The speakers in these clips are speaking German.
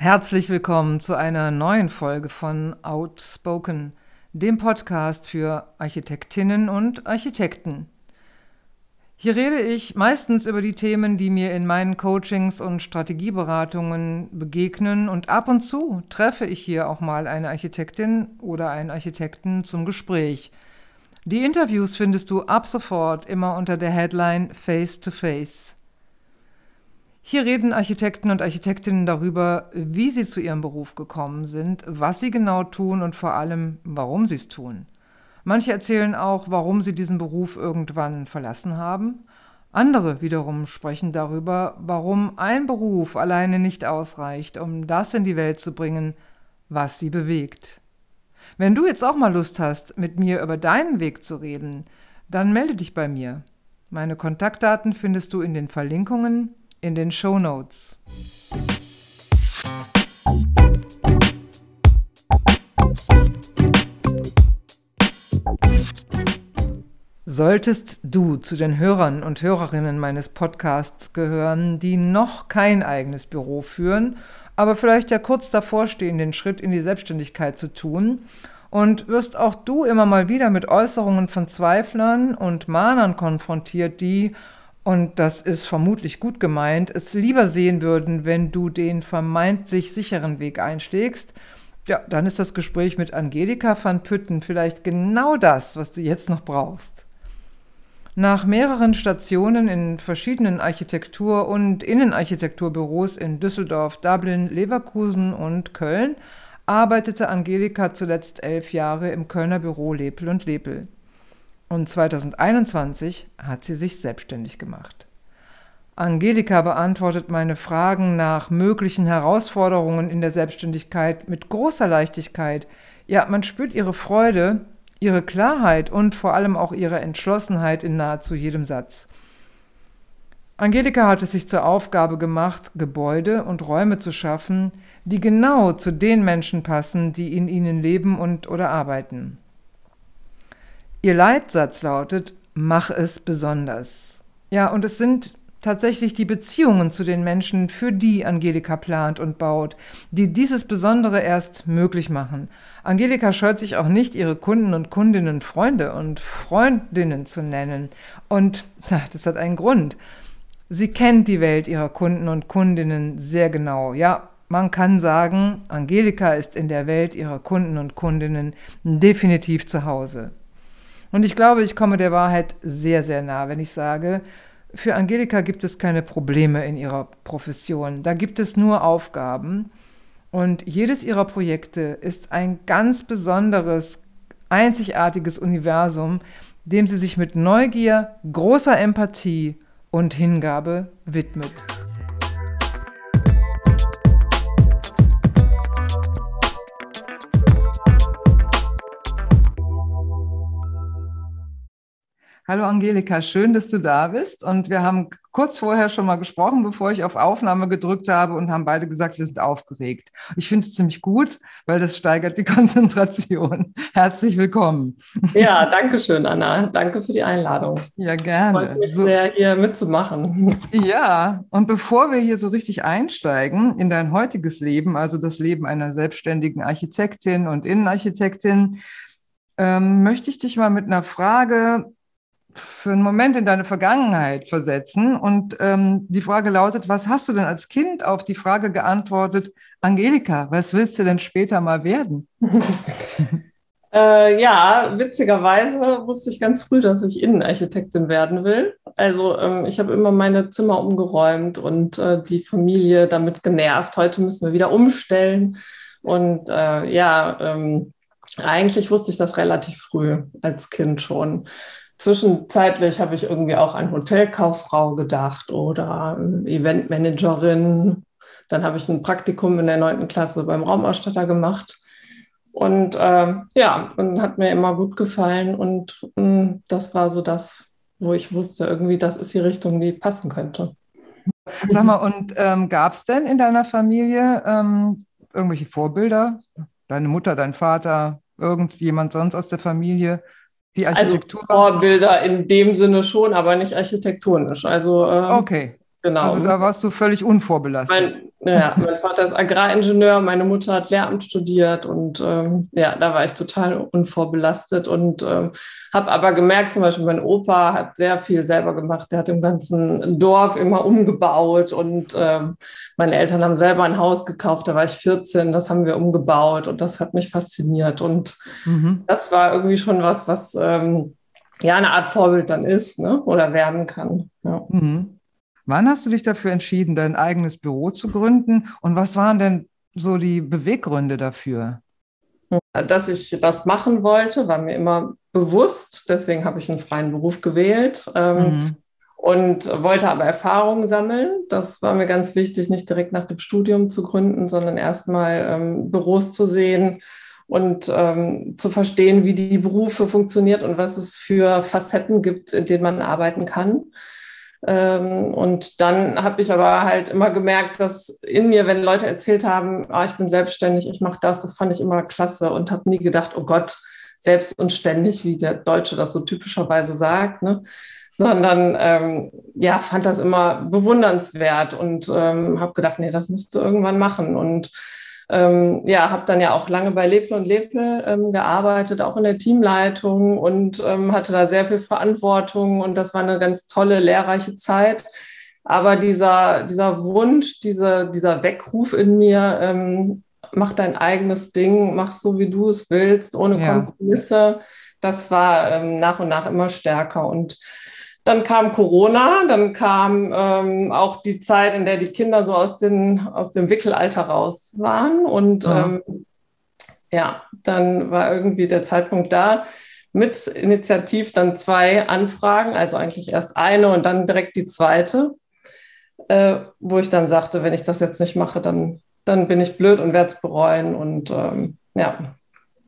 Herzlich willkommen zu einer neuen Folge von Outspoken, dem Podcast für Architektinnen und Architekten. Hier rede ich meistens über die Themen, die mir in meinen Coachings und Strategieberatungen begegnen und ab und zu treffe ich hier auch mal eine Architektin oder einen Architekten zum Gespräch. Die Interviews findest du ab sofort immer unter der Headline Face to Face. Hier reden Architekten und Architektinnen darüber, wie sie zu ihrem Beruf gekommen sind, was sie genau tun und vor allem, warum sie es tun. Manche erzählen auch, warum sie diesen Beruf irgendwann verlassen haben. Andere wiederum sprechen darüber, warum ein Beruf alleine nicht ausreicht, um das in die Welt zu bringen, was sie bewegt. Wenn du jetzt auch mal Lust hast, mit mir über deinen Weg zu reden, dann melde dich bei mir. Meine Kontaktdaten findest du in den Verlinkungen in den Show Notes. Solltest du zu den Hörern und Hörerinnen meines Podcasts gehören, die noch kein eigenes Büro führen, aber vielleicht ja kurz davor stehen, den Schritt in die Selbstständigkeit zu tun, und wirst auch du immer mal wieder mit Äußerungen von Zweiflern und Mahnern konfrontiert, die und das ist vermutlich gut gemeint, es lieber sehen würden, wenn du den vermeintlich sicheren Weg einschlägst, ja, dann ist das Gespräch mit Angelika van Pütten vielleicht genau das, was du jetzt noch brauchst. Nach mehreren Stationen in verschiedenen Architektur- und Innenarchitekturbüros in Düsseldorf, Dublin, Leverkusen und Köln arbeitete Angelika zuletzt elf Jahre im Kölner Büro Lepel und Lepel. Und 2021 hat sie sich selbstständig gemacht. Angelika beantwortet meine Fragen nach möglichen Herausforderungen in der Selbstständigkeit mit großer Leichtigkeit. Ja, man spürt ihre Freude, ihre Klarheit und vor allem auch ihre Entschlossenheit in nahezu jedem Satz. Angelika hat es sich zur Aufgabe gemacht, Gebäude und Räume zu schaffen, die genau zu den Menschen passen, die in ihnen leben und oder arbeiten. Ihr Leitsatz lautet, mach es besonders. Ja, und es sind tatsächlich die Beziehungen zu den Menschen, für die Angelika plant und baut, die dieses Besondere erst möglich machen. Angelika scheut sich auch nicht, ihre Kunden und Kundinnen Freunde und Freundinnen zu nennen. Und das hat einen Grund. Sie kennt die Welt ihrer Kunden und Kundinnen sehr genau. Ja, man kann sagen, Angelika ist in der Welt ihrer Kunden und Kundinnen definitiv zu Hause. Und ich glaube, ich komme der Wahrheit sehr, sehr nah, wenn ich sage, für Angelika gibt es keine Probleme in ihrer Profession. Da gibt es nur Aufgaben. Und jedes ihrer Projekte ist ein ganz besonderes, einzigartiges Universum, dem sie sich mit Neugier, großer Empathie und Hingabe widmet. Hallo Angelika, schön, dass du da bist. Und wir haben kurz vorher schon mal gesprochen, bevor ich auf Aufnahme gedrückt habe und haben beide gesagt, wir sind aufgeregt. Ich finde es ziemlich gut, weil das steigert die Konzentration. Herzlich willkommen. Ja, danke schön, Anna. Danke für die Einladung. Ja, gerne. Freut mich so, sehr, hier mitzumachen. Ja, und bevor wir hier so richtig einsteigen in dein heutiges Leben, also das Leben einer selbstständigen Architektin und Innenarchitektin, ähm, möchte ich dich mal mit einer Frage für einen Moment in deine Vergangenheit versetzen. Und ähm, die Frage lautet, was hast du denn als Kind auf die Frage geantwortet, Angelika, was willst du denn später mal werden? äh, ja, witzigerweise wusste ich ganz früh, dass ich Innenarchitektin werden will. Also ähm, ich habe immer meine Zimmer umgeräumt und äh, die Familie damit genervt. Heute müssen wir wieder umstellen. Und äh, ja, ähm, eigentlich wusste ich das relativ früh als Kind schon. Zwischenzeitlich habe ich irgendwie auch an Hotelkauffrau gedacht oder Eventmanagerin. Dann habe ich ein Praktikum in der neunten Klasse beim Raumausstatter gemacht. Und äh, ja, und hat mir immer gut gefallen. Und mh, mm, das war so das, wo ich wusste, irgendwie, das ist die Richtung, die passen könnte. Sag mal, und ähm, gab es denn in deiner Familie ähm, irgendwelche Vorbilder? Deine Mutter, dein Vater, irgendjemand sonst aus der Familie, die also Architektur? Also Vorbilder in dem Sinne schon, aber nicht architektonisch. Also, ähm, okay. Genau. Also da warst du völlig unvorbelastet. Mein, Ja, mein Vater ist Agraringenieur, meine Mutter hat Lehramt studiert und ähm, ja, da war ich total unvorbelastet und ähm, habe aber gemerkt, zum Beispiel mein Opa hat sehr viel selber gemacht. Der hat im ganzen Dorf immer umgebaut und ähm, meine Eltern haben selber ein Haus gekauft, da war ich 14, das haben wir umgebaut und das hat mich fasziniert und mhm. das war irgendwie schon was, was ähm, ja eine Art Vorbild dann ist ne? oder werden kann. Ja. Mhm. Wann hast du dich dafür entschieden, dein eigenes Büro zu gründen und was waren denn so die Beweggründe dafür? Dass ich das machen wollte, war mir immer bewusst. Deswegen habe ich einen freien Beruf gewählt ähm, mhm. und wollte aber Erfahrungen sammeln. Das war mir ganz wichtig, nicht direkt nach dem Studium zu gründen, sondern erstmal ähm, Büros zu sehen und ähm, zu verstehen, wie die Berufe funktioniert und was es für Facetten gibt, in denen man arbeiten kann. Ähm, und dann habe ich aber halt immer gemerkt, dass in mir, wenn Leute erzählt haben, ah, ich bin selbstständig, ich mache das, das fand ich immer klasse und habe nie gedacht, oh Gott, selbst und ständig, wie der Deutsche das so typischerweise sagt, ne? sondern ähm, ja, fand das immer bewundernswert und ähm, habe gedacht, nee, das musst du irgendwann machen. Und ähm, ja, habe dann ja auch lange bei Leble und Leble ähm, gearbeitet, auch in der Teamleitung und ähm, hatte da sehr viel Verantwortung und das war eine ganz tolle, lehrreiche Zeit. Aber dieser, dieser Wunsch, diese, dieser Weckruf in mir, ähm, mach dein eigenes Ding, mach so, wie du es willst, ohne ja. Kompromisse, das war ähm, nach und nach immer stärker. Und dann kam Corona, dann kam ähm, auch die Zeit, in der die Kinder so aus, den, aus dem Wickelalter raus waren. Und ja. Ähm, ja, dann war irgendwie der Zeitpunkt da, mit Initiativ dann zwei Anfragen, also eigentlich erst eine und dann direkt die zweite, äh, wo ich dann sagte, wenn ich das jetzt nicht mache, dann, dann bin ich blöd und werde es bereuen. Und ähm, ja.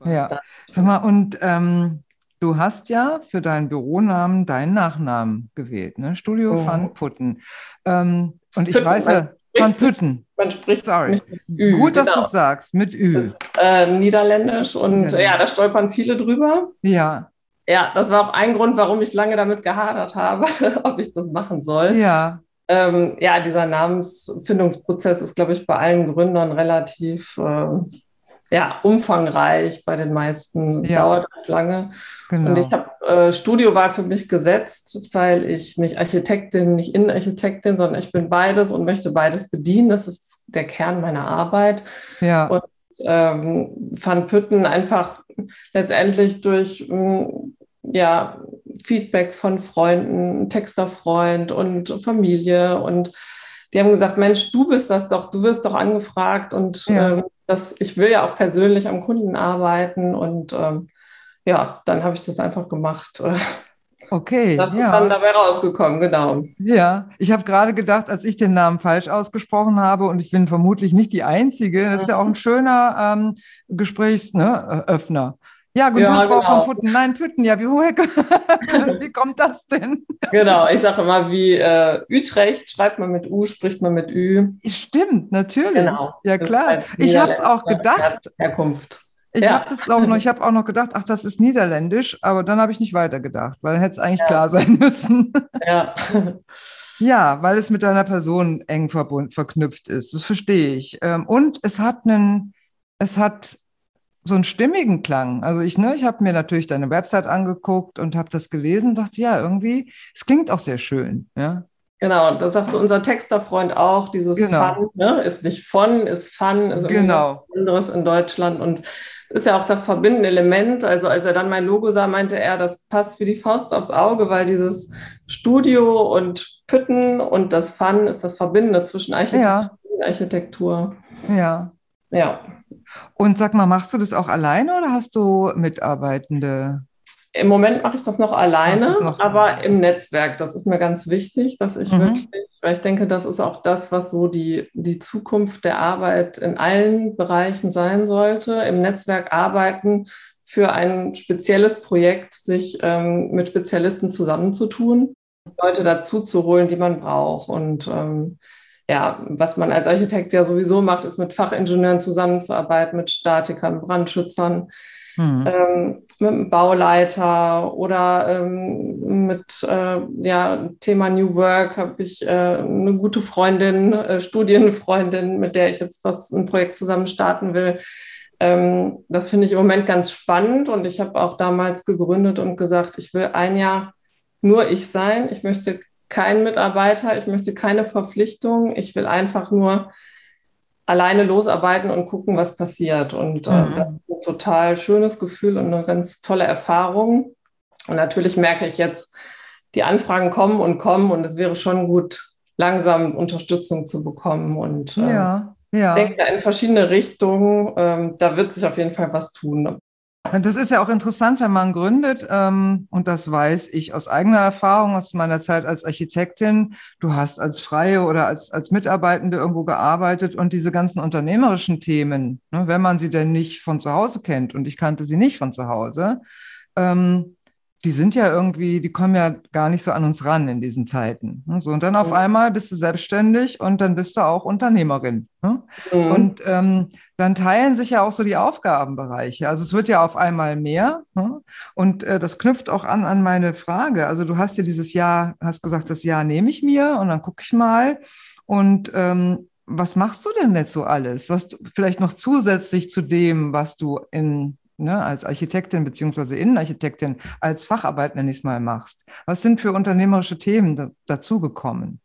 Ja, sag mal, und ähm, Du hast ja für deinen Büronamen deinen Nachnamen gewählt, ne? Studio oh. van Putten. Ähm, und ich weiß ja, van Putten. Man spricht Sorry. Ü, Gut, dass genau. du sagst, mit Ü. Ist, äh, Niederländisch und ja. ja, da stolpern viele drüber. Ja. Ja, das war auch ein Grund, warum ich lange damit gehadert habe, ob ich das machen soll. Ja. Ähm, ja, dieser Namensfindungsprozess ist, glaube ich, bei allen Gründern relativ äh, ja, umfangreich. Bei den meisten ja. dauert das lange. Genau. Und ich habe äh, Studio war für mich gesetzt, weil ich nicht Architektin, nicht Innenarchitektin, sondern ich bin beides und möchte beides bedienen. Das ist der Kern meiner Arbeit. Ja. Und ähm, Van Pütten einfach letztendlich durch mh, mm, ja, Feedback von Freunden, Texterfreund und Familie und die haben gesagt, Mensch, du bist das doch, du wirst doch angefragt und ja. ähm, das, ich will ja auch persönlich am Kunden arbeiten und ähm, ja, dann habe ich das einfach gemacht. Okay, das ja. ist dann dabei rausgekommen, genau. Ja, ich habe gerade gedacht, als ich den Namen falsch ausgesprochen habe, und ich bin vermutlich nicht die Einzige, das ist ja auch ein schöner ähm, Gesprächsöffner. Ne, ja, guten ja, genau. von Putten. Nein, Putten, ja, wie, wie kommt das denn? Genau, ich sage immer, wie äh, Utrecht schreibt man mit U, spricht man mit Ü. Stimmt, natürlich. Genau. Ja, klar. Halt ich habe es auch gedacht. Herkunft. Ich ja. habe das auch noch, ich habe auch noch gedacht, ach, das ist niederländisch, aber dann habe ich nicht weitergedacht, weil dann hätte es eigentlich ja. klar sein müssen. Ja. ja, weil es mit deiner Person eng verknüpft ist. Das verstehe ich. Ähm, und es hat einen, es hat so einen stimmigen Klang. Also ich, ne, ich habe mir natürlich deine Website angeguckt und habe das gelesen und dachte, ja, irgendwie, es klingt auch sehr schön, ja. Genau, das sagte unser Texterfreund auch, dieses genau. Fun, ne? ist nicht von, ist Fun, ist genau. was anderes in Deutschland und ist ja auch das verbindende Element. Also als er dann mein Logo sah, meinte er, das passt wie die Faust aufs Auge, weil dieses Studio und Pütten und das Fun ist das Verbindende zwischen Architektur ja. und Architektur. Ja. Ja. Und sag mal, machst du das auch alleine oder hast du Mitarbeitende? Im Moment mache ich das noch alleine, noch aber im Netzwerk. Das ist mir ganz wichtig, dass ich mhm. wirklich, weil ich denke, das ist auch das, was so die, die Zukunft der Arbeit in allen Bereichen sein sollte. Im Netzwerk arbeiten für ein spezielles Projekt, sich ähm, mit Spezialisten zusammenzutun, Leute dazu zu holen, die man braucht. Und ähm, ja, was man als Architekt ja sowieso macht, ist mit Fachingenieuren zusammenzuarbeiten, mit Statikern, Brandschützern. mhm. ähm, mit einem Bauleiter oder ähm, mit äh, ja, Thema New Work habe ich äh, eine gute Freundin, äh, Studienfreundin, mit der ich jetzt was ein Projekt zusammen starten will. Ähm, das finde ich im Moment ganz spannend und ich habe auch damals gegründet und gesagt, ich will ein Jahr nur ich sein. Ich möchte keinen Mitarbeiter, ich möchte keine Verpflichtung, ich will einfach nur alleine losarbeiten und gucken, was passiert. Und äh, mhm. das ist ein total schönes Gefühl und eine ganz tolle Erfahrung. Und natürlich merke ich jetzt, die Anfragen kommen und kommen und es wäre schon gut, langsam Unterstützung zu bekommen. Und äh, ja, ja. denke in verschiedene Richtungen. Ähm, da wird sich auf jeden Fall was tun. Das ist ja auch interessant, wenn man gründet, ähm, und das weiß ich aus eigener Erfahrung, aus meiner Zeit als Architektin. Du hast als Freie oder als, als Mitarbeitende irgendwo gearbeitet und diese ganzen unternehmerischen Themen, ne, wenn man sie denn nicht von zu Hause kennt, und ich kannte sie nicht von zu Hause, ähm, die sind ja irgendwie, die kommen ja gar nicht so an uns ran in diesen Zeiten. Ne? So, und dann auf einmal bist du selbstständig und dann bist du auch Unternehmerin. Ne? Mhm. Und ähm, dann teilen sich ja auch so die Aufgabenbereiche. Also es wird ja auf einmal mehr. Ne? Und äh, das knüpft auch an an meine Frage. Also du hast ja dieses Jahr, hast gesagt, das Jahr nehme ich mir und dann gucke ich mal. Und ähm, was machst du denn jetzt so alles? Was vielleicht noch zusätzlich zu dem, was du in ne, als Architektin beziehungsweise Innenarchitektin als Facharbeit, nenne ich es mal, machst. Was sind für unternehmerische Themen da, dazugekommen?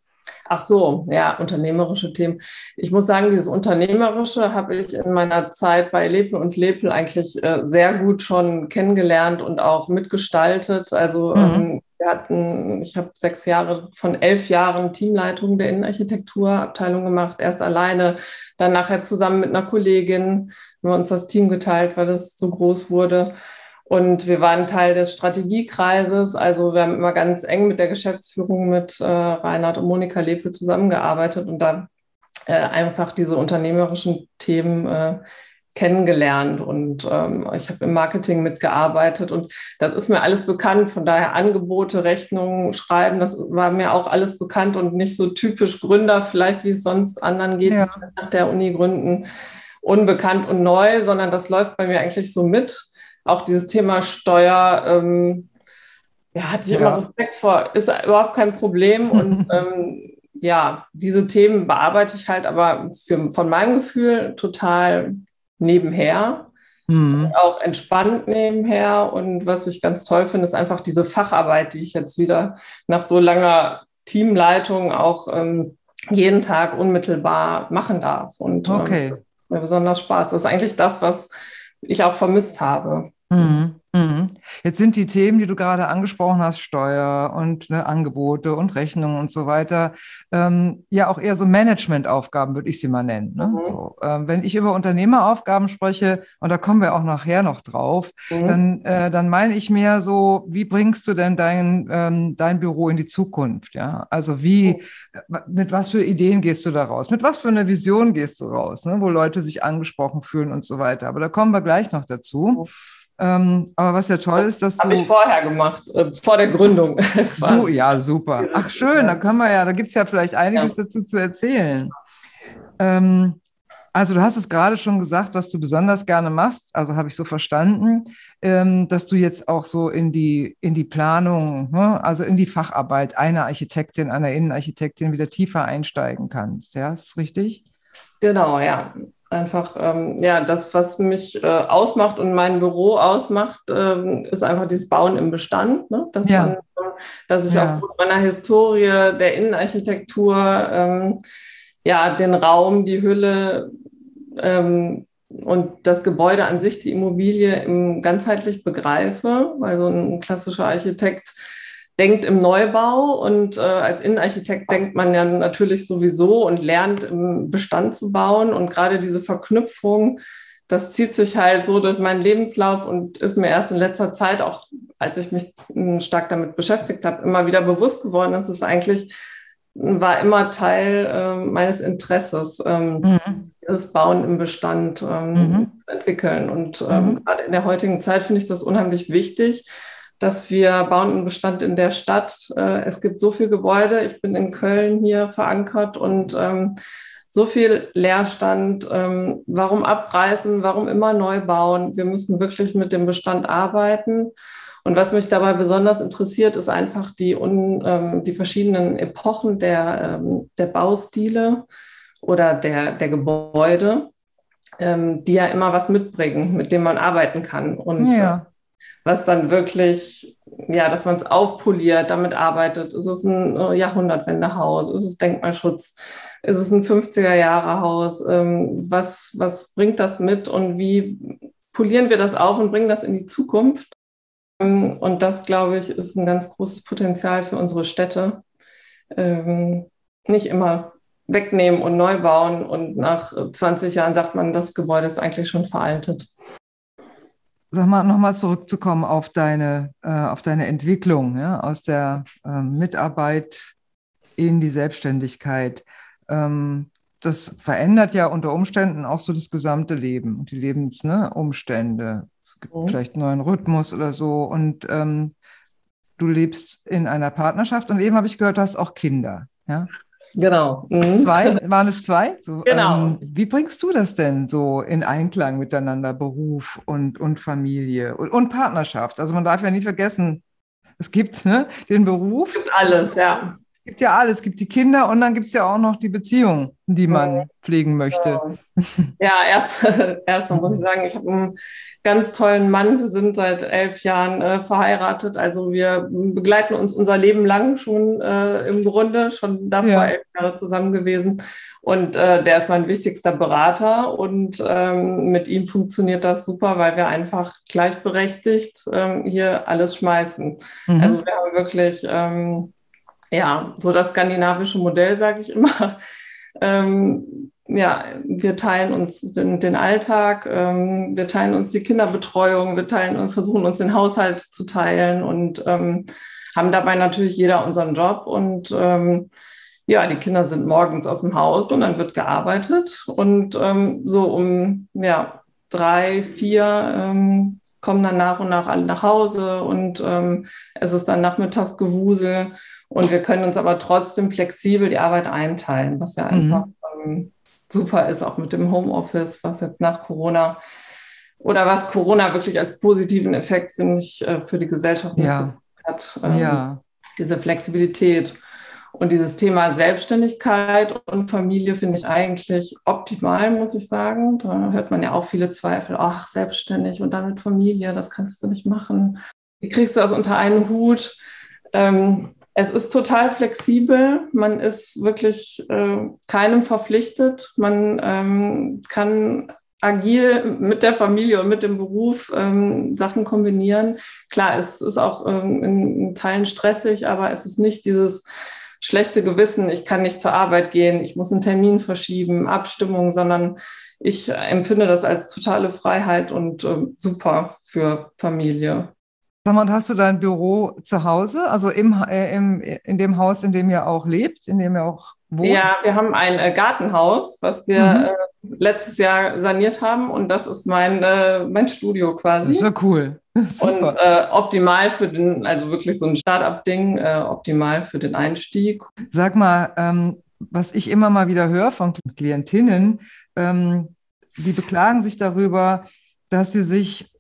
Ach so, ja, unternehmerische Themen. Ich muss sagen, dieses Unternehmerische habe ich in meiner Zeit bei Lepel und Lepel eigentlich äh, sehr gut schon kennengelernt und auch mitgestaltet. Also mhm. ähm, wir hatten, ich habe sechs Jahre von elf Jahren Teamleitung der Innenarchitekturabteilung gemacht, erst alleine, dann nachher zusammen mit einer Kollegin. Wir haben uns das Team geteilt, weil das so groß wurde. Und wir waren Teil des Strategiekreises. Also wir haben immer ganz eng mit der Geschäftsführung mit äh, Reinhard und Monika Lepel zusammengearbeitet und da äh, einfach diese unternehmerischen Themen äh, kennengelernt und ähm, ich habe im Marketing mitgearbeitet und das ist mir alles bekannt. Von daher Angebote, Rechnungen schreiben, das war mir auch alles bekannt und nicht so typisch Gründer, vielleicht wie es sonst anderen geht, ja. nach der Uni gründen, unbekannt und neu, sondern das läuft bei mir eigentlich so mit. Auch dieses Thema Steuer, ähm, ja, hatte ich ja. immer Respekt vor, ist überhaupt kein Problem und ähm, ja, diese Themen bearbeite ich halt aber für, von meinem Gefühl total nebenher. Mhm. Auch entspannt nebenher. Und was ich ganz toll finde, ist einfach diese Facharbeit, die ich jetzt wieder nach so langer Teamleitung auch ähm, jeden Tag unmittelbar machen darf. Und ähm, okay. ähm, mir besonders Spaß. Das ist eigentlich das, was ich auch vermisst habe. Mhm. Mhm. Jetzt sind die Themen, die du gerade angesprochen hast, Steuer und ne, Angebote und Rechnungen und so weiter, ähm, ja auch eher so Managementaufgaben, würde ich sie mal nennen. Ne? Mhm. So, ähm, wenn ich über Unternehmeraufgaben spreche, und da kommen wir auch nachher noch drauf, mhm. dann, äh, dann meine ich mehr so, wie bringst du denn dein, ähm, dein Büro in die Zukunft? Ja? Also wie, mhm. mit was für Ideen gehst du da raus? Mit was für einer Vision gehst du raus, ne? wo Leute sich angesprochen fühlen und so weiter. Aber da kommen wir gleich noch dazu. Ähm, aber was ja toll ist, dass Hab du. Habe ich vorher gemacht, äh, vor der Gründung. so, ja, super. Ach, schön, da können wir ja, da gibt es ja vielleicht einiges ja. dazu zu erzählen. Ähm, also, du hast es gerade schon gesagt, was du besonders gerne machst, also habe ich so verstanden, ähm, dass du jetzt auch so in die, in die Planung, ne, also in die Facharbeit einer Architektin, einer Innenarchitektin wieder tiefer einsteigen kannst. Ja, ist das richtig? Genau, ja einfach, ähm, ja, das, was mich äh, ausmacht und mein Büro ausmacht, ähm, ist einfach dieses Bauen im Bestand. Ne? Dass, ja. man, dass ich ja. aufgrund meiner Historie der Innenarchitektur ähm, ja den Raum, die Hülle ähm, und das Gebäude an sich, die Immobilie im, ganzheitlich begreife, weil so ein klassischer Architekt denkt im Neubau und äh, als Innenarchitekt denkt man ja natürlich sowieso und lernt im Bestand zu bauen und gerade diese Verknüpfung, das zieht sich halt so durch meinen Lebenslauf und ist mir erst in letzter Zeit auch, als ich mich hm, stark damit beschäftigt habe, immer wieder bewusst geworden, dass es eigentlich war immer Teil äh, meines Interesses, ähm, mhm. das Bauen im Bestand ähm, mhm. zu entwickeln. Und ähm, mhm. gerade in der heutigen Zeit finde ich das unheimlich wichtig, dass wir bauen einen Bestand in der Stadt. Äh, es gibt so viele Gebäude. Ich bin in Köln hier verankert und ähm, so viel Leerstand. Ähm, warum abreißen? Warum immer neu bauen? Wir müssen wirklich mit dem Bestand arbeiten. Und was mich dabei besonders interessiert, ist einfach die, un, ähm, die verschiedenen Epochen der, ähm, der Baustile oder der, der Gebäude, ähm, die ja immer was mitbringen, mit dem man arbeiten kann. Und ja. Was dann wirklich, ja, dass man es aufpoliert, damit arbeitet. Ist es ein äh, Jahrhundertwendehaus? Ist es Denkmalschutz? Ist es ein 50er-Jahre-Haus? Ähm, was, was bringt das mit und wie polieren wir das auf und bringen das in die Zukunft? Ähm, und das, glaube ich, ist ein ganz großes Potenzial für unsere Städte. Ähm, nicht immer wegnehmen und neu bauen und nach 20 Jahren sagt man, das Gebäude ist eigentlich schon veraltet. Sag mal, nochmal zurückzukommen auf deine, äh, auf deine Entwicklung ja, aus der äh, Mitarbeit in die Selbstständigkeit. Ähm, das verändert ja unter Umständen auch so das gesamte Leben und die Lebensumstände. Ne, mhm. Vielleicht einen neuen Rhythmus oder so. Und ähm, du lebst in einer Partnerschaft und eben habe ich gehört, du hast auch Kinder. Ja? Genau. Mhm. Zwei, waren es zwei? So, genau. Ähm, wie bringst du das denn so in Einklang miteinander, Beruf und, und Familie und, und Partnerschaft? Also man darf ja nie vergessen, es gibt ne, den Beruf. Es gibt alles, ja. Es gibt ja alles, es gibt die Kinder und dann gibt es ja auch noch die Beziehung, die man pflegen möchte. Ja, erst, erstmal muss ich sagen, ich habe einen ganz tollen Mann. Wir sind seit elf Jahren äh, verheiratet. Also wir begleiten uns unser Leben lang schon äh, im Grunde, schon davor ja. elf Jahre zusammen gewesen. Und äh, der ist mein wichtigster Berater und ähm, mit ihm funktioniert das super, weil wir einfach gleichberechtigt ähm, hier alles schmeißen. Mhm. Also wir haben wirklich ähm, ja, so das skandinavische Modell, sage ich immer. Ähm, ja, wir teilen uns den, den Alltag, ähm, wir teilen uns die Kinderbetreuung, wir teilen und versuchen uns den Haushalt zu teilen und ähm, haben dabei natürlich jeder unseren Job und ähm, ja, die Kinder sind morgens aus dem Haus und dann wird gearbeitet und ähm, so um ja drei, vier ähm, kommen dann nach und nach alle nach Hause und ähm, es ist dann Nachmittagsgewusel und wir können uns aber trotzdem flexibel die Arbeit einteilen, was ja mhm. einfach ähm, super ist, auch mit dem Homeoffice, was jetzt nach Corona oder was Corona wirklich als positiven Effekt, finde ich, äh, für die Gesellschaft ja. hat. Ähm, ja. Diese Flexibilität. Und dieses Thema Selbstständigkeit und Familie finde ich eigentlich optimal, muss ich sagen. Da hört man ja auch viele Zweifel. Ach, selbstständig und dann mit Familie, das kannst du nicht machen. Wie kriegst du das unter einen Hut? Ähm, es ist total flexibel. Man ist wirklich äh, keinem verpflichtet. Man ähm, kann agil mit der Familie und mit dem Beruf ähm, Sachen kombinieren. Klar, es ist auch ähm, in, Teilen stressig, aber es ist nicht dieses schlechte Gewissen, ich kann nicht zur Arbeit gehen, ich muss einen Termin verschieben, Abstimmung, sondern ich empfinde das als totale Freiheit und äh, super für Familie. Sag mal, und hast du dein Büro zu Hause, also im, äh, im, in dem Haus, in dem ihr auch lebt, in dem ihr auch wohnt? Ja, wir haben ein äh, Gartenhaus, was wir mhm. äh, letztes Jahr saniert haben und das ist mein, äh, mein Studio quasi. Das ist ja cool. Super. Und äh, optimal für den, also wirklich so ein Start-up-Ding, äh, optimal für den Einstieg. Sag mal, ähm, was ich immer mal wieder höre von Klientinnen, ähm, die beklagen sich darüber, dass sie sich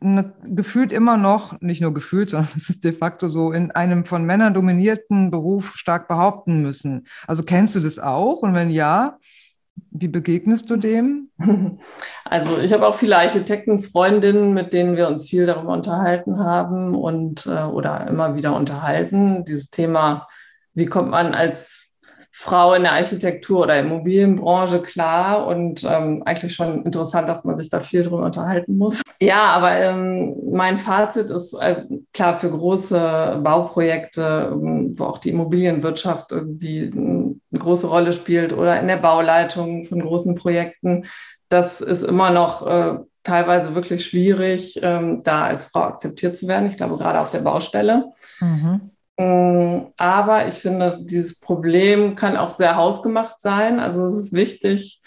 gefühlt immer noch, nicht nur gefühlt, sondern es ist de facto so, in einem von Männern dominierten Beruf stark behaupten müssen. Also kennst du das auch? Und wenn ja, wie begegnest du dem? Also ich habe auch viele Architektenfreundinnen, mit denen wir uns viel darüber unterhalten haben und äh, oder immer wieder unterhalten. Dieses Thema, wie kommt man als Frau in der Architektur oder Immobilienbranche klar und ähm, eigentlich schon interessant, dass man sich da viel drüber unterhalten muss. Ja, aber ähm, mein Fazit ist äh, klar für große Bauprojekte, ähm, wo auch die Immobilienwirtschaft irgendwie eine große Rolle spielt oder in der Bauleitung von großen Projekten. Das ist immer noch äh, teilweise wirklich schwierig, ähm, da als Frau akzeptiert zu werden. Ich glaube, gerade auf der Baustelle. Mhm. Mm, aber ich finde, dieses Problem kann auch sehr hausgemacht sein. Also es ist wichtig,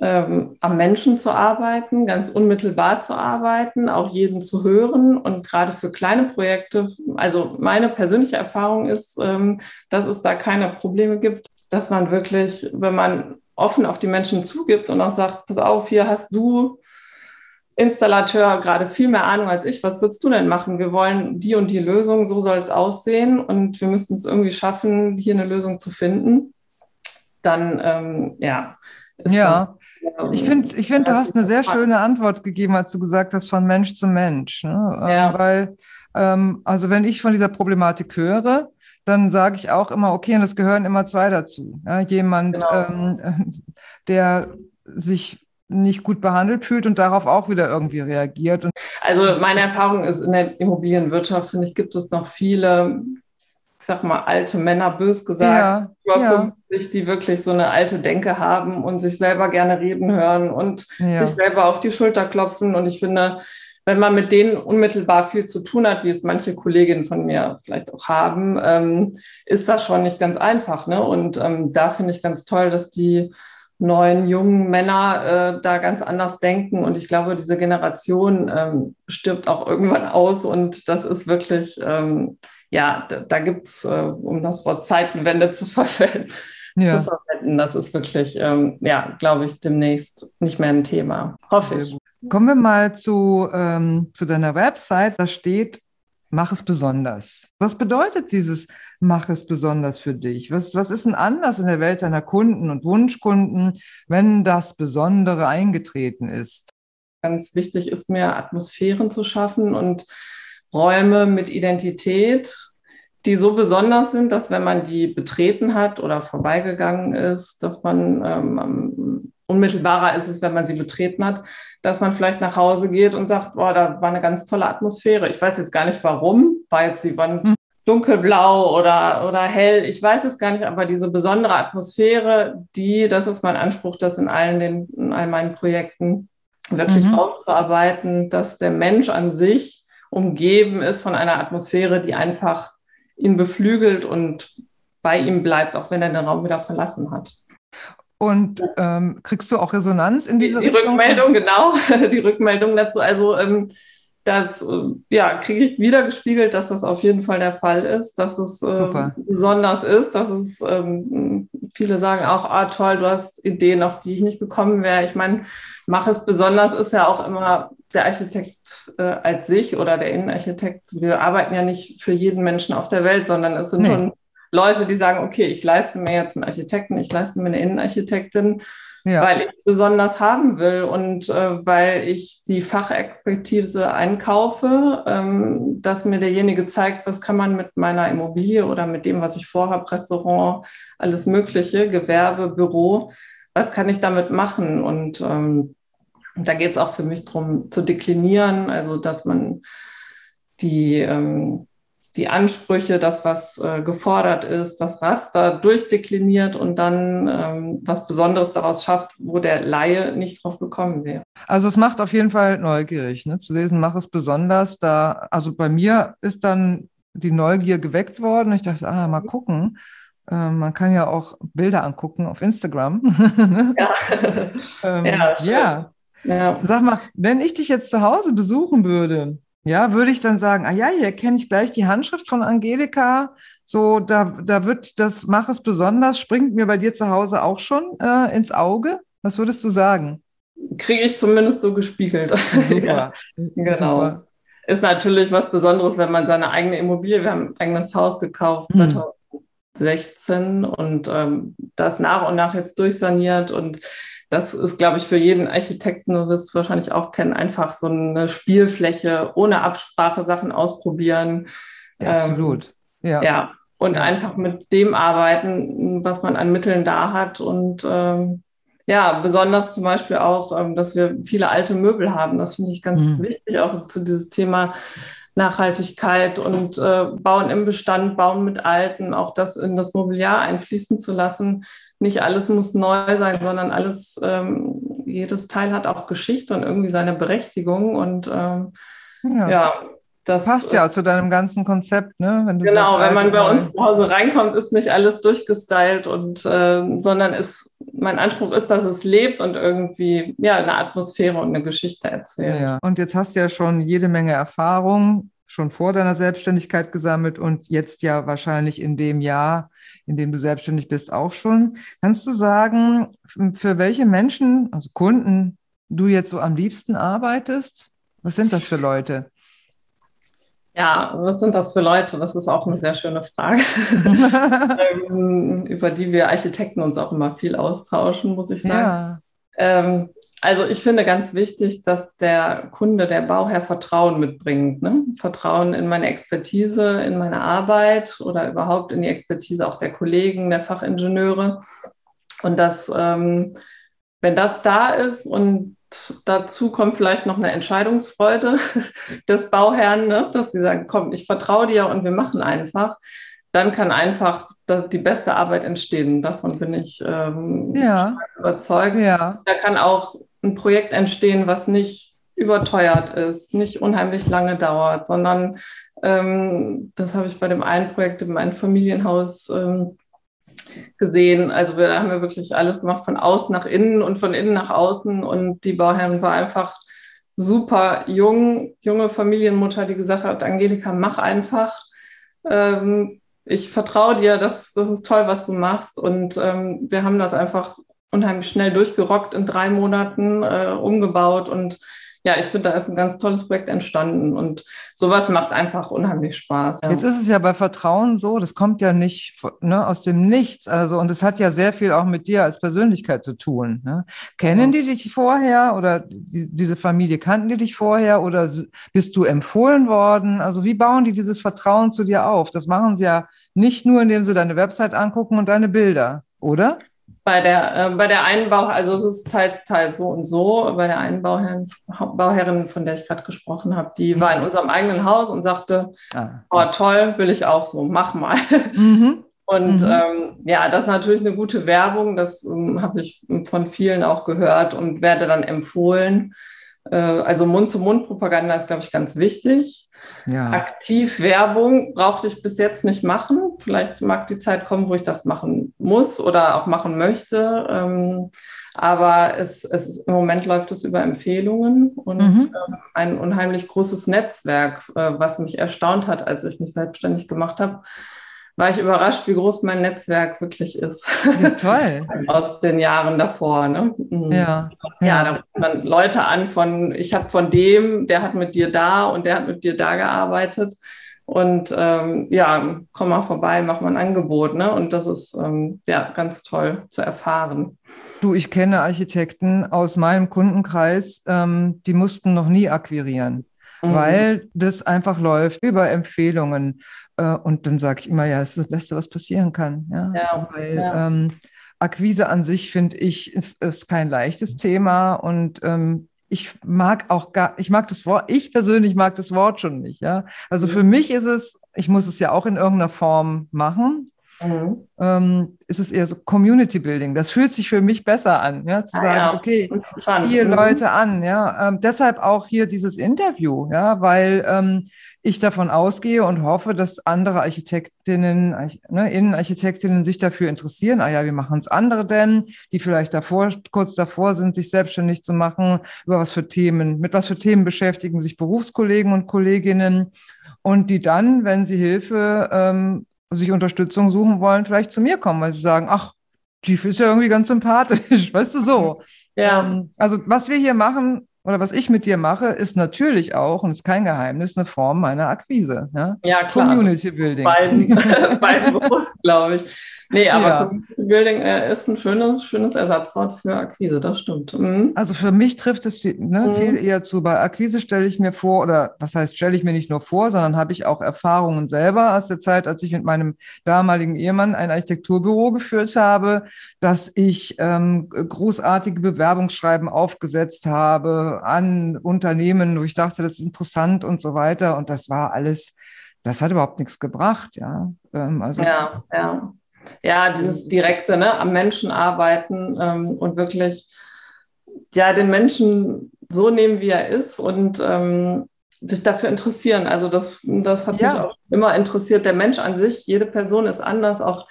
ähm, am Menschen zu arbeiten, ganz unmittelbar zu arbeiten, auch jeden zu hören. Und gerade für kleine Projekte, also meine persönliche Erfahrung ist, ähm, dass es da keine Probleme gibt, dass man wirklich, wenn man offen auf die Menschen zugibt und auch sagt, pass auf, hier hast du Installateur gerade viel mehr Ahnung als ich. Was würdest du denn machen? Wir wollen die und die Lösung, so soll es aussehen und wir müssen es irgendwie schaffen, hier eine Lösung zu finden. Dann, ähm, ja. Ja, das, ähm, ich finde, ich find, du hast eine sehr schöne Antwort gegeben, als du gesagt hast, von Mensch zu Mensch. Ne? Ähm, ja. Weil, ähm, also wenn ich von dieser Problematik höre, dann sage ich auch immer, okay, und es gehören immer zwei dazu. Ja? Jemand, genau. ähm, der sich nicht gut behandelt fühlt und darauf auch wieder irgendwie reagiert. Und also meine Erfahrung ist, in der Immobilienwirtschaft, finde ich, gibt es noch viele, ich sag mal, alte Männer, bös gesagt, ja, über ja. 50, die wirklich so eine alte Denke haben und sich selber gerne reden hören und ja. sich selber auf die Schulter klopfen. Und ich finde, wenn man mit denen unmittelbar viel zu tun hat, wie es manche Kolleginnen von mir vielleicht auch haben, ähm, ist das schon nicht ganz einfach. Ne? Und ähm, da finde ich ganz toll, dass die neuen jungen Männer äh, da ganz anders denken. Und ich glaube, diese Generation ähm, stirbt auch irgendwann aus. Und das ist wirklich, ähm, ja, da, da gibt es, äh, um das Wort Zeitenwende zu, verwenden, ja. zu verwenden, das ist wirklich, ähm, ja, glaube ich, demnächst nicht mehr ein Thema. Hoffe ich. Kommen wir mal zu, ähm, zu deiner Website. Da steht mach es besonders. Was bedeutet dieses mach es besonders für dich? Was, was ist denn anders in der Welt deiner Kunden und Wunschkunden, wenn das Besondere eingetreten ist? Ganz wichtig ist mir, Atmosphären zu schaffen und Räume mit Identität, die so besonders sind, dass wenn man die betreten hat oder vorbeigegangen ist, dass man ähm, unmittelbarer ist es, wenn man sie betreten hat, dass man vielleicht nach Hause geht und sagt, boah, da war eine ganz tolle Atmosphäre. Ich weiß jetzt gar nicht warum, war jetzt die Wand hm. dunkelblau oder, oder hell, ich weiß es gar nicht, aber diese besondere Atmosphäre, die, das ist mein Anspruch, das in allen, den, in all meinen Projekten wirklich mhm. rauszuarbeiten, dass der Mensch an sich umgeben ist von einer Atmosphäre, die einfach ihn beflügelt und bei ihm bleibt, auch wenn er den Raum wieder verlassen hat. Und ähm, kriegst du auch Resonanz in diese die, die Richtung? Rückmeldung, genau, die Rückmeldung dazu. Also ähm, das äh, ja, kriege ich wieder gespiegelt, dass das auf jeden Fall der Fall ist, dass es äh, besonders ist, dass es ähm, viele sagen auch, ah toll, du hast Ideen, auf die ich nicht gekommen wäre. Ich meine, mach es besonders ist ja auch immer der Architekt äh, als sich oder der Innenarchitekt. Wir arbeiten ja nicht für jeden Menschen auf der Welt, sondern es sind nee. schon Leute, die sagen, okay, ich leiste mir jetzt einen Architekten, ich leiste mir eine Innenarchitektin, ja. weil ich besonders haben will und äh, weil ich die Fachexpertise einkaufe, ähm, dass mir derjenige zeigt, was kann man mit meiner Immobilie oder mit dem, was ich vorhabe, Restaurant, alles Mögliche, Gewerbe, Büro, was kann ich damit machen? Und ähm, da geht es auch für mich darum zu deklinieren, also dass man die ähm, die Ansprüche, das, was äh, gefordert ist, das Raster durchdekliniert und dann ähm, was Besonderes daraus schafft, wo der Laie nicht drauf gekommen wäre. Also es macht auf jeden Fall neugierig, ne? zu lesen, mach es besonders. Da, also bei mir ist dann die Neugier geweckt worden. Ich dachte, ah, mal gucken. Ähm, man kann ja auch Bilder angucken auf Instagram. Ne? ja. ähm, ja, ja. ja. Sag mal, wenn ich dich jetzt zu Hause besuchen würde, ja, würde ich dann sagen, ah ja, hier kenne ich gleich die Handschrift von Angelika. So, da, da wird das Mach es besonders, springt mir bei dir zu Hause auch schon äh, ins Auge. Was würdest du sagen? Kriege ich zumindest so gespiegelt. Ja, genau. Super. Ist natürlich was Besonderes, wenn man seine eigene Immobilie, wir haben ein eigenes Haus gekauft mhm. 2016 und ähm, das nach und nach jetzt durchsaniert und das ist, glaube ich, für jeden Architekten, du wirst wahrscheinlich auch kennen, einfach so eine Spielfläche, ohne Absprache Sachen ausprobieren. Ja, ähm, absolut. Ja. ja. Und ja. einfach mit dem arbeiten, was man an Mitteln da hat. Und ähm, ja, besonders zum Beispiel auch, ähm, dass wir viele alte Möbel haben. Das finde ich ganz mhm. wichtig, auch zu diesem Thema Nachhaltigkeit und äh, Bauen im Bestand, Bauen mit Alten, auch das in das Mobiliar einfließen zu lassen nicht alles muss neu sein, sondern alles, ähm, jedes Teil hat auch Geschichte und irgendwie seine Berechtigung. Und ähm, ja. ja. das passt ja zu deinem ganzen Konzept, ne? Wenn genau, sagst, wenn man bei uns zu Hause reinkommt, ist nicht alles durchgestylt und äh, sondern ist mein Anspruch ist, dass es lebt und irgendwie ja eine Atmosphäre und eine Geschichte erzählt. Ja. Und jetzt hast du ja schon jede Menge Erfahrung schon vor deiner Selbstständigkeit gesammelt und jetzt ja wahrscheinlich in dem Jahr, in dem du selbstständig bist, auch schon. Kannst du sagen, für welche Menschen, also Kunden, du jetzt so am liebsten arbeitest? Was sind das für Leute? Ja, was sind das für Leute? Das ist auch eine sehr schöne Frage, ähm, über die wir Architekten uns auch immer viel austauschen, muss ich sagen. Ja. Ähm, also ich finde ganz wichtig, dass der Kunde, der Bauherr Vertrauen mitbringt. Ne? Vertrauen in meine Expertise, in meine Arbeit oder überhaupt in die Expertise auch der Kollegen, der Fachingenieure. Und dass, ähm, wenn das da ist und dazu kommt vielleicht noch eine Entscheidungsfreude des Bauherrn, ne? dass sie sagen, komm, ich vertraue dir und wir machen einfach. Dann kann einfach die beste Arbeit entstehen. Davon bin ich ähm, ja. überzeugt. Ja. Da kann auch ein Projekt entstehen, was nicht überteuert ist, nicht unheimlich lange dauert, sondern ähm, das habe ich bei dem einen Projekt in meinem Familienhaus ähm, gesehen. Also wir, da haben wir wirklich alles gemacht von außen nach innen und von innen nach außen. Und die Bauherrin war einfach super jung, junge Familienmutter, die gesagt hat, Angelika, mach einfach. Ähm, ich vertraue dir, das, das ist toll, was du machst. Und ähm, wir haben das einfach unheimlich schnell durchgerockt in drei Monaten, äh, umgebaut und ja, ich finde, da ist ein ganz tolles Projekt entstanden und sowas macht einfach unheimlich Spaß. Ja. Jetzt ist es ja bei Vertrauen so, das kommt ja nicht ne, aus dem Nichts, also und es hat ja sehr viel auch mit dir als Persönlichkeit zu tun. Ne? Kennen ja. die dich vorher oder die, diese Familie kannten die dich vorher oder bist du empfohlen worden? Also wie bauen die dieses Vertrauen zu dir auf? Das machen sie ja nicht nur, indem sie deine Website angucken und deine Bilder, oder? Bei der, äh, bei der einen Bau, also es ist teils, teils so und so. Bei der einen Bauherrin, Bauherrin von der ich gerade gesprochen habe, die mhm. war in unserem eigenen Haus und sagte, ah. oh toll, will ich auch so, mach mal. Mhm. Und mhm. Ähm, ja, das ist natürlich eine gute Werbung, das ähm, habe ich von vielen auch gehört und werde dann empfohlen. Äh, also Mund-zu-Mund-Propaganda ist, glaube ich, ganz wichtig. Ja. Aktiv Werbung brauchte ich bis jetzt nicht machen. Vielleicht mag die Zeit kommen, wo ich das machen muss oder auch machen möchte. Ähm, aber es, es ist, im Moment läuft es über Empfehlungen und mhm. Ähm, ein unheimlich großes Netzwerk, äh, was mich erstaunt hat, als ich mich selbstständig gemacht habe war ich überrascht, wie groß mein Netzwerk wirklich ist. Ja, toll. Aus den Jahren davor. Ne? Mhm. Ja. Ja, da ruft man Leute an von, ich habe von dem, der hat mit dir da und der hat mit dir da gearbeitet. Und ähm, ja, komm mal vorbei, mach mal ein Angebot. Ne? Und das ist ähm, ja ganz toll zu erfahren. Du, ich kenne Architekten aus meinem Kundenkreis, ähm, die mussten noch nie akquirieren, mhm. weil das einfach läuft über Empfehlungen. Äh, und dann sage ich immer, ja, es ist das Beste, was passieren kann. Ja, ja weil ja. Ähm, Akquise an sich, finde ich, ist, ist kein leichtes Thema und ähm, ich mag auch gar, ich mag das Wort, ich persönlich mag das Wort schon nicht, ja. Also mhm. für mich ist es, ich muss es ja auch in irgendeiner Form machen. Mhm. Ähm, ist es eher so Community Building. Das fühlt sich für mich besser an, ja, zu ah, sagen, ja. okay, ziehe mhm. Leute an, ja. Ähm, deshalb auch hier dieses Interview, ja, weil ähm, ich davon ausgehe und hoffe, dass andere Architektinnen, ne, Innenarchitektinnen sich dafür interessieren. Ah ja, wie machen es andere denn, die vielleicht davor, kurz davor sind, sich selbstständig zu machen? Über was für Themen, mit was für Themen beschäftigen sich Berufskollegen und Kolleginnen? Und die dann, wenn sie Hilfe, ähm, sich Unterstützung suchen wollen, vielleicht zu mir kommen, weil sie sagen, ach, Chief ist ja irgendwie ganz sympathisch, weißt du so. Ja. Ähm, also was wir hier machen, oder was ich mit dir mache, ist natürlich auch, und ist kein Geheimnis, eine Form meiner Akquise. Ja, ja klar. Community Building. Beiden, beiden bewusst, glaube ich. Nee, aber ja. Community Building äh, ist ein schönes, schönes Ersatzwort für Akquise, das stimmt. Mhm. Also für mich trifft es ne, mhm. viel eher zu. Bei Akquise stelle ich mir vor, oder was heißt, stelle ich mir nicht nur vor, sondern habe ich auch Erfahrungen selber aus der Zeit, als ich mit meinem damaligen Ehemann ein Architekturbüro geführt habe, dass ich ähm, großartige Bewerbungsschreiben aufgesetzt habe an Unternehmen, wo ich dachte, das ist interessant und so weiter. Und das war alles, das hat überhaupt nichts gebracht, ja. Ähm, also, ja, ja. Ja, dieses direkte, ne, am Menschen arbeiten ähm, und wirklich ja, den Menschen so nehmen, wie er ist und ähm, sich dafür interessieren. Also das, das hat ja. mich auch immer interessiert. Der Mensch an sich, jede Person ist anders, auch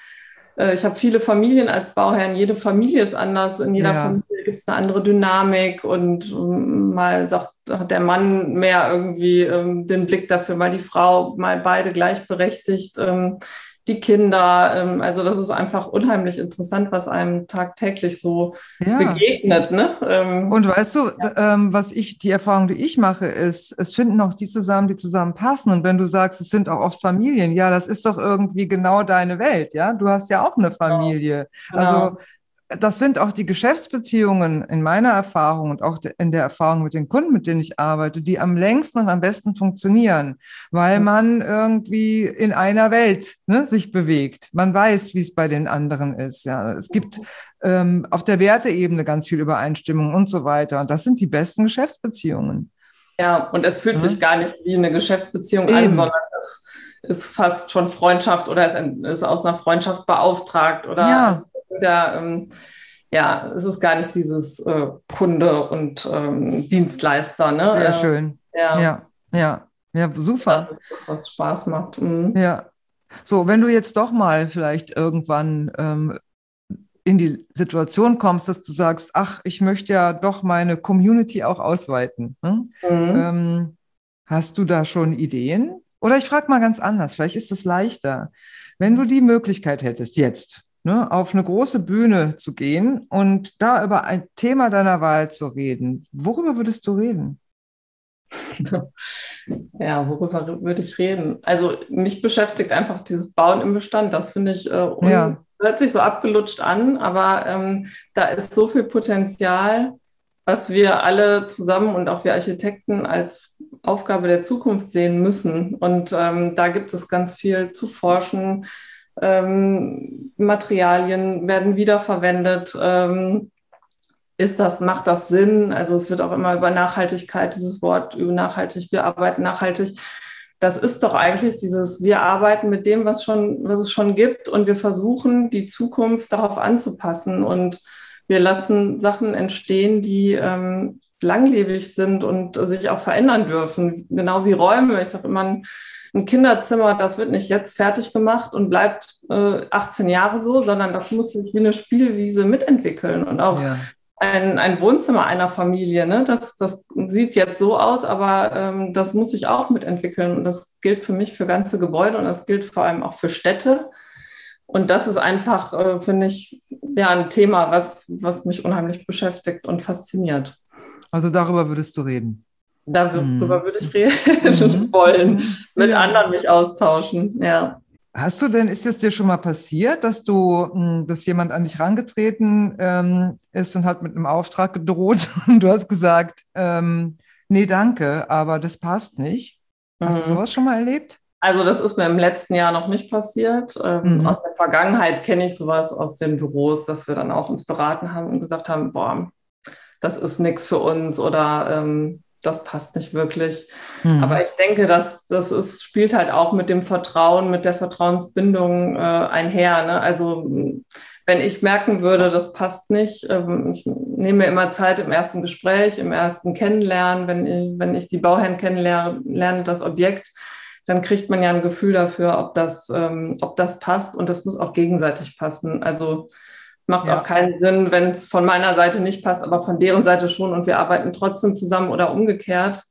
äh, ich habe viele Familien als Bauherrn, jede Familie ist anders, in jeder ja. Familie gibt es eine andere Dynamik und ähm, mal sagt hat der Mann mehr irgendwie ähm, den Blick dafür, mal die Frau, mal beide gleichberechtigt. Ähm, die Kinder. Ähm, also das ist einfach unheimlich interessant, was einem tagtäglich so ja. begegnet. Ne? Ähm, und weißt du, ja. ähm, was ich, die Erfahrung, die ich mache, ist, es finden auch die zusammen, die zusammenpassen. Und wenn du sagst, es sind auch oft Familien, ja, das ist doch irgendwie genau deine Welt, ja. Du hast ja auch eine Familie. Genau. Also das sind auch die Geschäftsbeziehungen in meiner Erfahrung und auch in der Erfahrung mit den Kunden, mit denen ich arbeite, die am längsten und am besten funktionieren, weil man irgendwie in einer Welt ne, sich bewegt. Man weiß, wie es bei den anderen ist. Ja, es gibt ähm, auf der Werteebene ganz viel Übereinstimmung und so weiter. Und das sind die besten Geschäftsbeziehungen. Ja, und es fühlt ja. sich gar nicht wie eine Geschäftsbeziehung Eben. an, sondern es ist fast schon Freundschaft oder es ist aus einer Freundschaft beauftragt oder ja da, ähm, ja, es ist gar nicht dieses äh, Kunde und ähm, Dienstleister. Ne? Sehr äh, schön. Ja. ja, ja, ja, super. Das ist das, was Spaß macht. Mhm. Ja. So, wenn du jetzt doch mal vielleicht irgendwann ähm, in die Situation kommst, dass du sagst, ach, ich möchte ja doch meine Community auch ausweiten. Hm? Mhm. Ähm, hast du da schon Ideen? Oder ich frage mal ganz anders, vielleicht ist es leichter. Wenn du die Möglichkeit hättest, jetzt, ne, auf eine große Bühne zu gehen und da über ein Thema deiner Wahl zu reden. Worüber würdest du reden? Ja, worüber würde ich reden? Also mich beschäftigt einfach dieses Bauen im Bestand. Das finde ich, äh, ja. hört sich so abgelutscht an, aber ähm, da ist so viel Potenzial, was wir alle zusammen und auch wir Architekten als Aufgabe der Zukunft sehen müssen. Und ähm, da gibt es ganz viel zu forschen, ähm, Materialien werden wiederverwendet. Ähm, ist das, macht das Sinn? Also es wird auch immer über Nachhaltigkeit, dieses Wort über nachhaltig, wir arbeiten nachhaltig. Das ist doch eigentlich dieses, wir arbeiten mit dem, was schon, was es schon gibt und wir versuchen, die Zukunft darauf anzupassen und wir lassen Sachen entstehen, die ähm, langlebig sind und sich auch verändern dürfen. Genau wie Räume. Ich sage immer, Kinderzimmer, das wird nicht jetzt fertig gemacht und bleibt äh, 18 Jahre so, sondern das muss sich wie eine Spielwiese mitentwickeln und auch ja. ein, ein Wohnzimmer einer Familie. Ne? Das, das sieht jetzt so aus, aber ähm, das muss sich auch mitentwickeln und das gilt für mich für ganze Gebäude und das gilt vor allem auch für Städte. Und das ist einfach, äh, finde ich, ja, ein Thema, was, was mich unheimlich beschäftigt und fasziniert. Also darüber würdest du reden. Darüber mhm. würde ich reden mhm. wollen, mit ja. anderen mich austauschen, ja. Hast du denn, ist es dir schon mal passiert, dass du, hm, dass jemand an dich rangetreten ähm, ist und hat mit einem Auftrag gedroht und du hast gesagt, ähm, nee, danke, aber das passt nicht? Hast mhm. du sowas schon mal erlebt? Also das ist mir im letzten Jahr noch nicht passiert. Ähm, mhm. Aus der Vergangenheit kenne ich sowas aus den Büros, dass wir dann auch uns beraten haben und gesagt haben, boah, das ist nichts für uns oder ähm, das passt nicht wirklich. Mhm. Aber ich denke, dass das ist, spielt halt auch mit dem Vertrauen, mit der Vertrauensbindung äh, einher. Ne? Also wenn ich merken würde, das passt nicht, ähm, ich nehme mir immer Zeit im ersten Gespräch, im ersten Kennenlernen, wenn ich, wenn ich die Bauherren kennenlerne, lerne das Objekt, dann kriegt man ja ein Gefühl dafür, ob das, ähm, ob das passt und das muss auch gegenseitig passen. Also Macht ja. auch keinen Sinn, wenn es von meiner Seite nicht passt, aber von deren Seite schon und wir arbeiten trotzdem zusammen oder umgekehrt.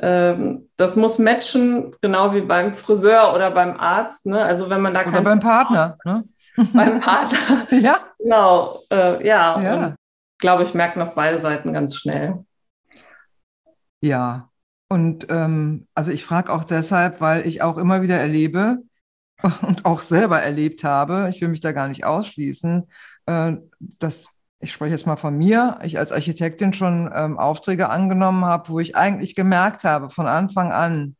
Ähm, das muss matchen, genau wie beim Friseur oder beim Arzt. Ne? Also wenn man da oder beim Partner. Ne? Beim Partner. ja. Genau. Äh, ja. ja. Glaube ich, merken das beide Seiten ganz schnell. Ja. Und ähm, also ich frage auch deshalb, weil ich auch immer wieder erlebe und auch selber erlebt habe, ich will mich da gar nicht ausschließen, äh, dass ich spreche jetzt mal von mir, ich als Architektin schon ähm, Aufträge angenommen habe, wo ich eigentlich gemerkt habe von Anfang an,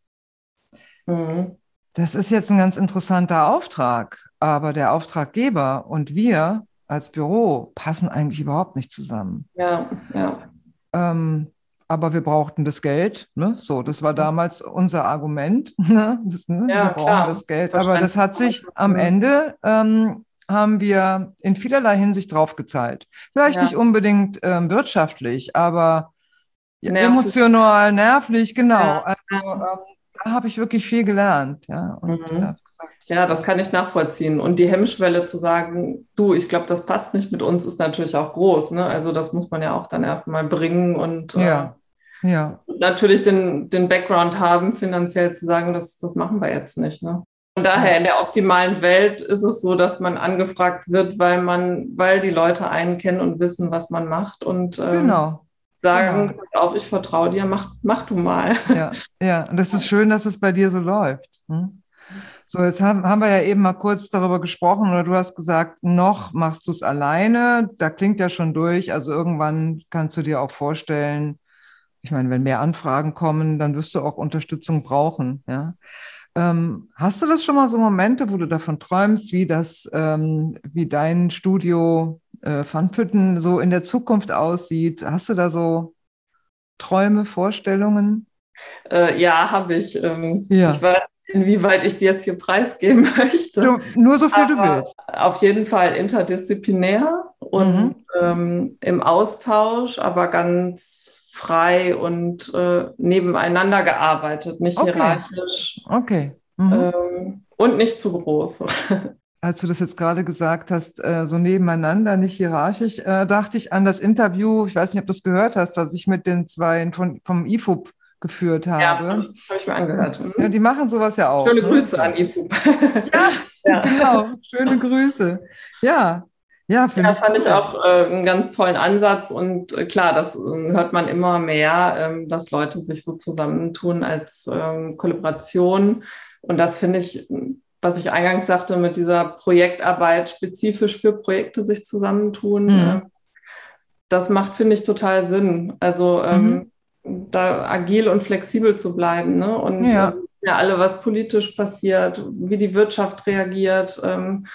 mhm. das ist jetzt ein ganz interessanter Auftrag, aber der Auftraggeber und wir als Büro passen eigentlich überhaupt nicht zusammen. Ja, ja. Ähm, aber wir brauchten das Geld. Ne? So, das war damals unser Argument. Ne? Das, ne? Ja, wir brauchen klar. das Geld. Aber das hat sich am Ende ähm, haben wir in vielerlei Hinsicht draufgezahlt. Vielleicht ja. nicht unbedingt ähm, wirtschaftlich, aber nervlich. emotional, nervlich, genau. Ja. Also ähm, da habe ich wirklich viel gelernt. Ja, und mhm. äh, Ja, das kann ich nachvollziehen. Und die Hemmschwelle zu sagen, du, ich glaube, das passt nicht mit uns, ist natürlich auch groß. Ne? Also das muss man ja auch dann erstmal bringen und ja. Äh, ja. natürlich den, den Background haben, finanziell zu sagen, das, das machen wir jetzt nicht. Ne? Von daher in der optimalen Welt ist es so, dass man angefragt wird, weil man, weil die Leute einen kennen und wissen, was man macht und ähm, genau. sagen, genau. pass auf, ich vertraue dir, mach, mach du mal. Ja, ja, und es ist schön, dass es bei dir so läuft. Hm? So, jetzt haben, haben wir ja eben mal kurz darüber gesprochen oder du hast gesagt, noch machst du es alleine. Da klingt ja schon durch. Also irgendwann kannst du dir auch vorstellen, ich meine, wenn mehr Anfragen kommen, dann wirst du auch Unterstützung brauchen. Ja. Ähm, hast du das schon mal so Momente, wo du davon träumst, wie das, ähm, wie dein Studio äh, Pfannpütten so in der Zukunft aussieht? Hast du da so Träume, Vorstellungen? Äh, ja, habe ich. Ähm, ja. Ich weiß, inwieweit ich die jetzt hier preisgeben möchte. Du, nur so viel Aber du willst. Auf jeden Fall interdisziplinär und mhm. ähm, im Austausch, aber ganz frei und äh, nebeneinander gearbeitet, nicht okay. hierarchisch. Okay. Mhm. Ähm, und nicht zu groß. Als du das jetzt gerade gesagt hast, äh, so nebeneinander, nicht hierarchisch, äh, dachte ich an das Interview, ich weiß nicht, ob du es gehört hast, was ich mit den zwei von, vom IFUB geführt habe. Ja, habe ich mir angehört. Mhm. Ja, die machen sowas ja auch. Schöne ne? Grüße an IFUB. ja, ja, genau. Schöne Grüße. Ja, ja, ja ich fand ich auch äh, einen ganz tollen Ansatz und äh, klar, das äh, hört man immer mehr, ähm, dass Leute sich so zusammentun als ähm, Kollaboration und das finde ich, was ich eingangs sagte, mit dieser Projektarbeit spezifisch für Projekte sich zusammentun, mhm. äh, das macht, finde ich, total Sinn. Also ähm, mhm. da agil und flexibel zu bleiben ne? und ja. Ähm, ja alle, was politisch passiert, wie die Wirtschaft reagiert. Ähm,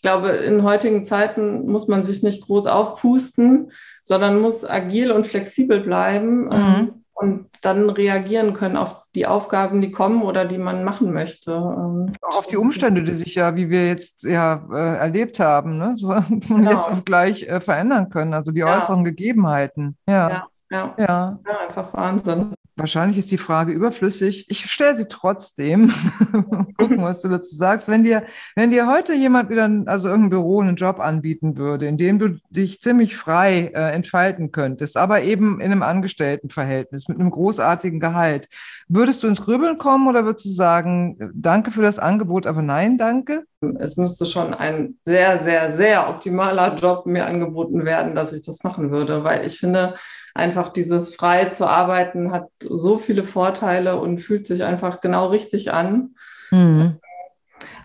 ich glaube, in heutigen Zeiten muss man sich nicht groß aufpusten, sondern muss agil und flexibel bleiben mhm. ähm, und dann reagieren können auf die Aufgaben, die kommen oder die man machen möchte. Ähm, Auch auf die Umstände, die sich ja, wie wir jetzt ja äh, erlebt haben, ne? so, genau. jetzt auch gleich äh, verändern können, also die ja. äußeren Gegebenheiten. Ja. Ja, ja. ja. ja einfach Wahnsinn. Wahrscheinlich ist die Frage überflüssig. Ich stelle sie trotzdem. Gucken, was du dazu sagst. Wenn dir, wenn dir heute jemand wieder, also irgendein Büro einen Job anbieten würde, in dem du dich ziemlich frei äh, entfalten könntest, aber eben in einem Angestelltenverhältnis mit einem großartigen Gehalt, würdest du ins Grübeln kommen oder würdest du sagen, danke für das Angebot, aber nein, danke? Es müsste schon ein sehr, sehr, sehr optimaler Job mir angeboten werden, dass ich das machen würde, weil ich finde, einfach dieses frei zu arbeiten hat so viele Vorteile und fühlt sich einfach genau richtig an. Mhm.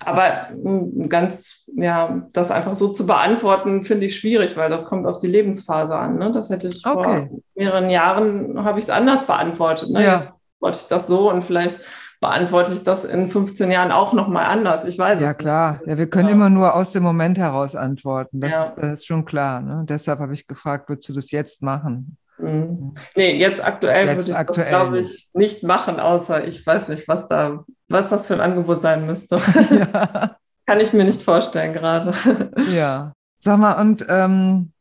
Aber hm, ganz, ja, das einfach so zu beantworten, finde ich schwierig, weil das kommt auf die Lebensphase an. Ne? Das hätte ich okay. vor mehreren Jahren, habe ich es anders beantwortet. Ne? Ja. Jetzt beantworte ich das so und vielleicht beantworte ich das in 15 Jahren auch nochmal anders. Ich weiß ja, es klar. Ja, klar. wir können ja. immer nur aus dem Moment heraus antworten. Das, ja. ist, das ist schon klar. Ne? Deshalb habe ich gefragt, würdest du das jetzt machen? Mhm. Nee, jetzt aktuell jetzt würde ich aktuell das, glaube ich, nicht machen, außer ich weiß nicht, was da, was das für ein Angebot sein müsste. Ja. Kann ich mir nicht vorstellen gerade. Ja. Sag mal, und ähm,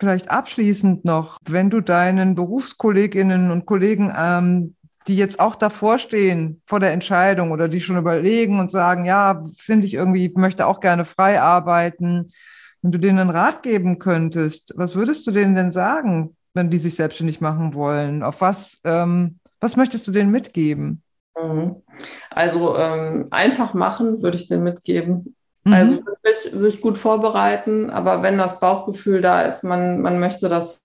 vielleicht abschließend noch, wenn du deinen Berufskolleginnen und Kollegen, ähm, die jetzt auch davor stehen, vor der Entscheidung oder die schon überlegen und sagen, ja, finde ich irgendwie, möchte auch gerne frei arbeiten, wenn du denen einen Rat geben könntest, was würdest du denen denn sagen? wenn die sich selbstständig machen wollen? Auf was, ähm, was möchtest du denen mitgeben? Mhm. Also ähm, einfach machen würde ich denen mitgeben. Mhm. Also wirklich sich gut vorbereiten, aber wenn das Bauchgefühl da ist, man, man möchte das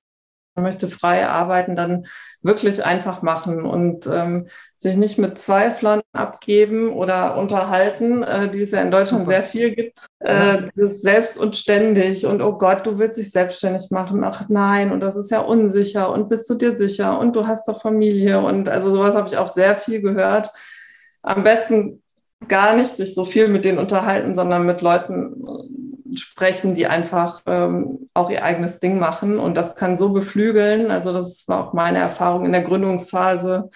möchte frei arbeiten, dann wirklich einfach machen und ähm, sich nicht mit Zweiflern abgeben oder unterhalten, äh, die es ja in Deutschland sehr viel gibt. Äh, dieses selbst und ständig und oh Gott, du willst dich selbstständig machen. Ach nein, und das ist ja unsicher und bist du dir sicher und du hast doch Familie und also sowas habe ich auch sehr viel gehört. Am besten gar nicht sich so viel mit denen unterhalten, sondern mit Leuten sprechen, die einfach ähm, auch ihr eigenes Ding machen. Und das kann so beflügeln. Also das war auch meine Erfahrung in der Gründungsphase.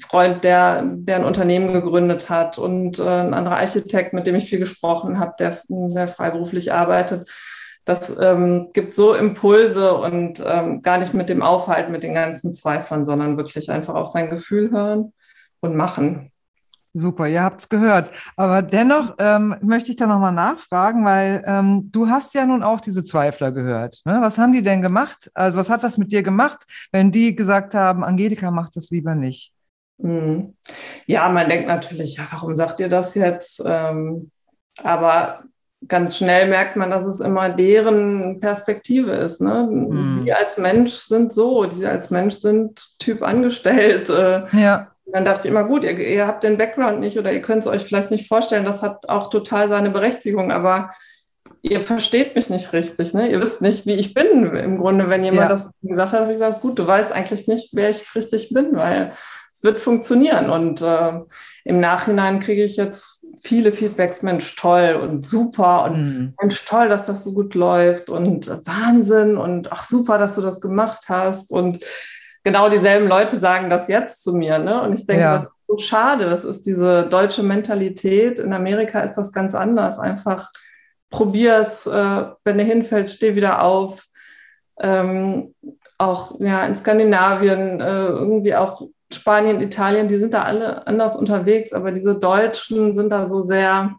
Freund, der, der ein Unternehmen gegründet hat und äh, ein anderer Architekt, mit dem ich viel gesprochen habe, der sehr freiberuflich arbeitet. Das ähm, gibt so Impulse und ähm, gar nicht mit dem Aufhalten, mit den ganzen Zweiflern, sondern wirklich einfach auf sein Gefühl hören und machen. Super, ihr habt es gehört. Aber dennoch ähm, möchte ich da nochmal nachfragen, weil ähm, du hast ja nun auch diese Zweifler gehört. Ne? Was haben die denn gemacht? Also was hat das mit dir gemacht, wenn die gesagt haben, Angelika macht das lieber nicht? Mhm. Ja, man denkt natürlich, ja, warum sagt ihr das jetzt? Ähm, aber ganz schnell merkt man, dass es immer deren Perspektive ist. Ne? Mhm. Die als Mensch sind so, die als Mensch sind Typ angestellt. Äh, ja. Dann dachte ich immer, gut, ihr, ihr habt den Background nicht oder ihr könnt es euch vielleicht nicht vorstellen. Das hat auch total seine Berechtigung, aber ihr versteht mich nicht richtig. Ne? Ihr wisst nicht, wie ich bin. Im Grunde, wenn jemand ja. das gesagt hat, habe ich gesagt, gut, du weißt eigentlich nicht, wer ich richtig bin, weil es wird funktionieren. Und äh, im Nachhinein kriege ich jetzt viele Feedbacks, Mensch, toll und super und mhm. Mensch, toll, dass das so gut läuft und Wahnsinn und ach super, dass du das gemacht hast. Und genau dieselben Leute sagen das jetzt zu mir. Ne? Und ich denke, ja. das ist so schade. Das ist diese deutsche Mentalität. In Amerika ist das ganz anders. Einfach probier's, äh, wenn du hinfällst, steh wieder auf. Ähm, auch ja, in Skandinavien äh, irgendwie auch Spanien, Italien, die sind da alle anders unterwegs, aber diese Deutschen sind da so sehr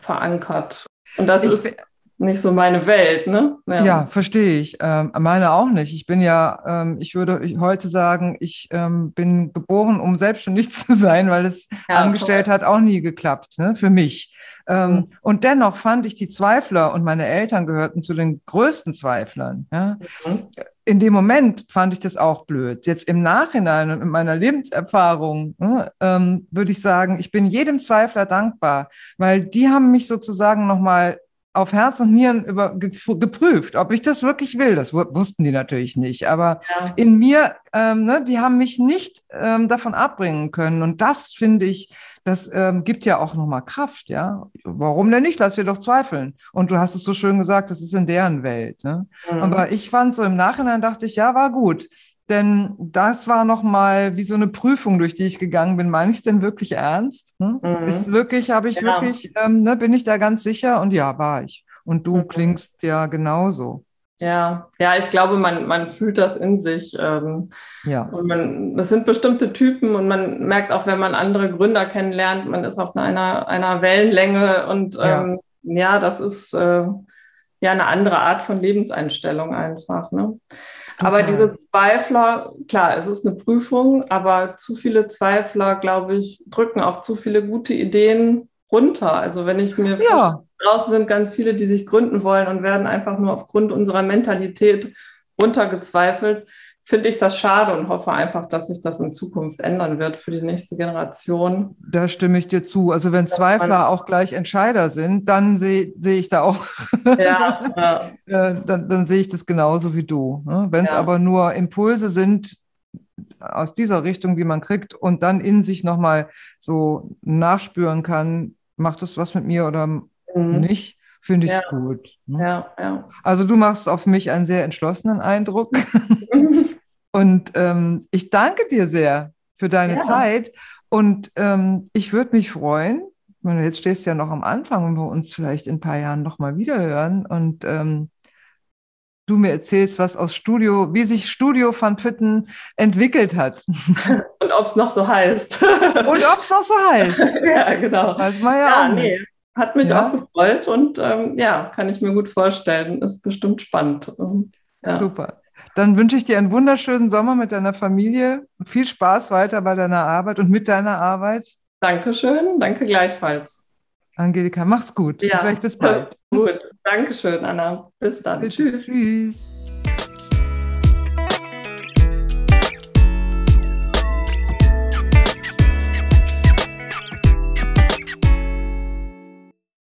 verankert. Und das ich ist nicht so meine Welt, ne? Ja, ja verstehe ich. Ähm, meine auch nicht. Ich bin ja, ähm, ich würde heute sagen, ich ähm, bin geboren, um selbstständig zu sein, weil es ja, angestellt voll. hat auch nie geklappt, ne? Für mich. Ähm, mhm. Und dennoch fand ich die Zweifler und meine Eltern gehörten zu den größten Zweiflern. Ja? Mhm in dem Moment fand ich das auch blöd. Jetzt im Nachhinein und mit meiner Lebenserfahrung ne, ähm, würde ich sagen, ich bin jedem Zweifler dankbar, weil die haben mich sozusagen nochmal auf Herz und Nieren über, geprüft, ob ich das wirklich will. Das wussten die natürlich nicht. Aber ja. in mir, ähm, ne, die haben mich nicht ähm, davon abbringen können. Und das finde ich das ähm, gibt ja auch nochmal Kraft, ja. Warum denn nicht? Lass dir doch zweifeln. Und du hast es so schön gesagt, das ist in deren Welt. Ne? Mhm. Aber ich fand so im Nachhinein, dachte ich, ja, war gut. Denn das war nochmal wie so eine Prüfung, durch die ich gegangen bin. Meine ich es denn wirklich ernst? Hm? Mhm. Ist wirklich, habe ich ja. wirklich, ähm, ne, bin ich da ganz sicher? Und ja, war ich. Und du mhm. klingst ja genauso. Ja, ja, ich glaube, man, man fühlt das in sich. Ähm, ja. Und man, das sind bestimmte Typen und man merkt auch, wenn man andere Gründer kennenlernt, man ist auf einer, einer Wellenlänge und ähm, ja. ja. das ist äh, ja eine andere Art von Lebenseinstellung einfach. Ne? Aber diese Zweifler, klar, es ist eine Prüfung, aber zu viele Zweifler, glaube ich, drücken auch zu viele gute Ideen runter. Also wenn ich mir ja. draußen sind ganz viele, die sich gründen wollen und werden einfach nur aufgrund unserer Mentalität runtergezweifelt, finde ich das schade und hoffe einfach, dass sich das in Zukunft ändern wird für die nächste Generation. Da stimme ich dir zu. Also wenn Zweifler auch gleich Entscheider sind, dann sehe seh ich da auch, ja, ja. Äh, dann, dann sehe ich das genauso wie du. Ne? Wenn es ja. aber nur Impulse sind, aus dieser Richtung, die man kriegt und dann in sich nochmal so nachspüren kann, macht das was mit mir oder mhm. nicht, finde ich ja. gut. Ne? Also du machst auf mich einen sehr entschlossenen Eindruck. und ähm, ich danke dir sehr für deine ja. Zeit. Und ähm, ich würde mich freuen, meine, jetzt stehst du ja noch am Anfang, wenn wir uns vielleicht in ein paar Jahren nochmal wiederhören und ähm, du mir erzählst, was aus Studio, wie sich Studio van Pütten entwickelt hat. Und ob es noch so heißt. Und ob es noch so heißt. ja, genau. Weiß man ja, ja auch nee. Hat mich ja. auch gefreut und ähm, ja, kann ich mir gut vorstellen. Ist bestimmt spannend. Ja. Super. Dann wünsche ich dir einen wunderschönen Sommer mit deiner Familie. Viel Spaß weiter bei deiner Arbeit und mit deiner Arbeit. Dankeschön, danke gleichfalls. Angelika, mach's gut. Ja. Vielleicht bis bald. Gut. Dankeschön, Anna. Bis dann. Bitte. Tschüss. Tschüss.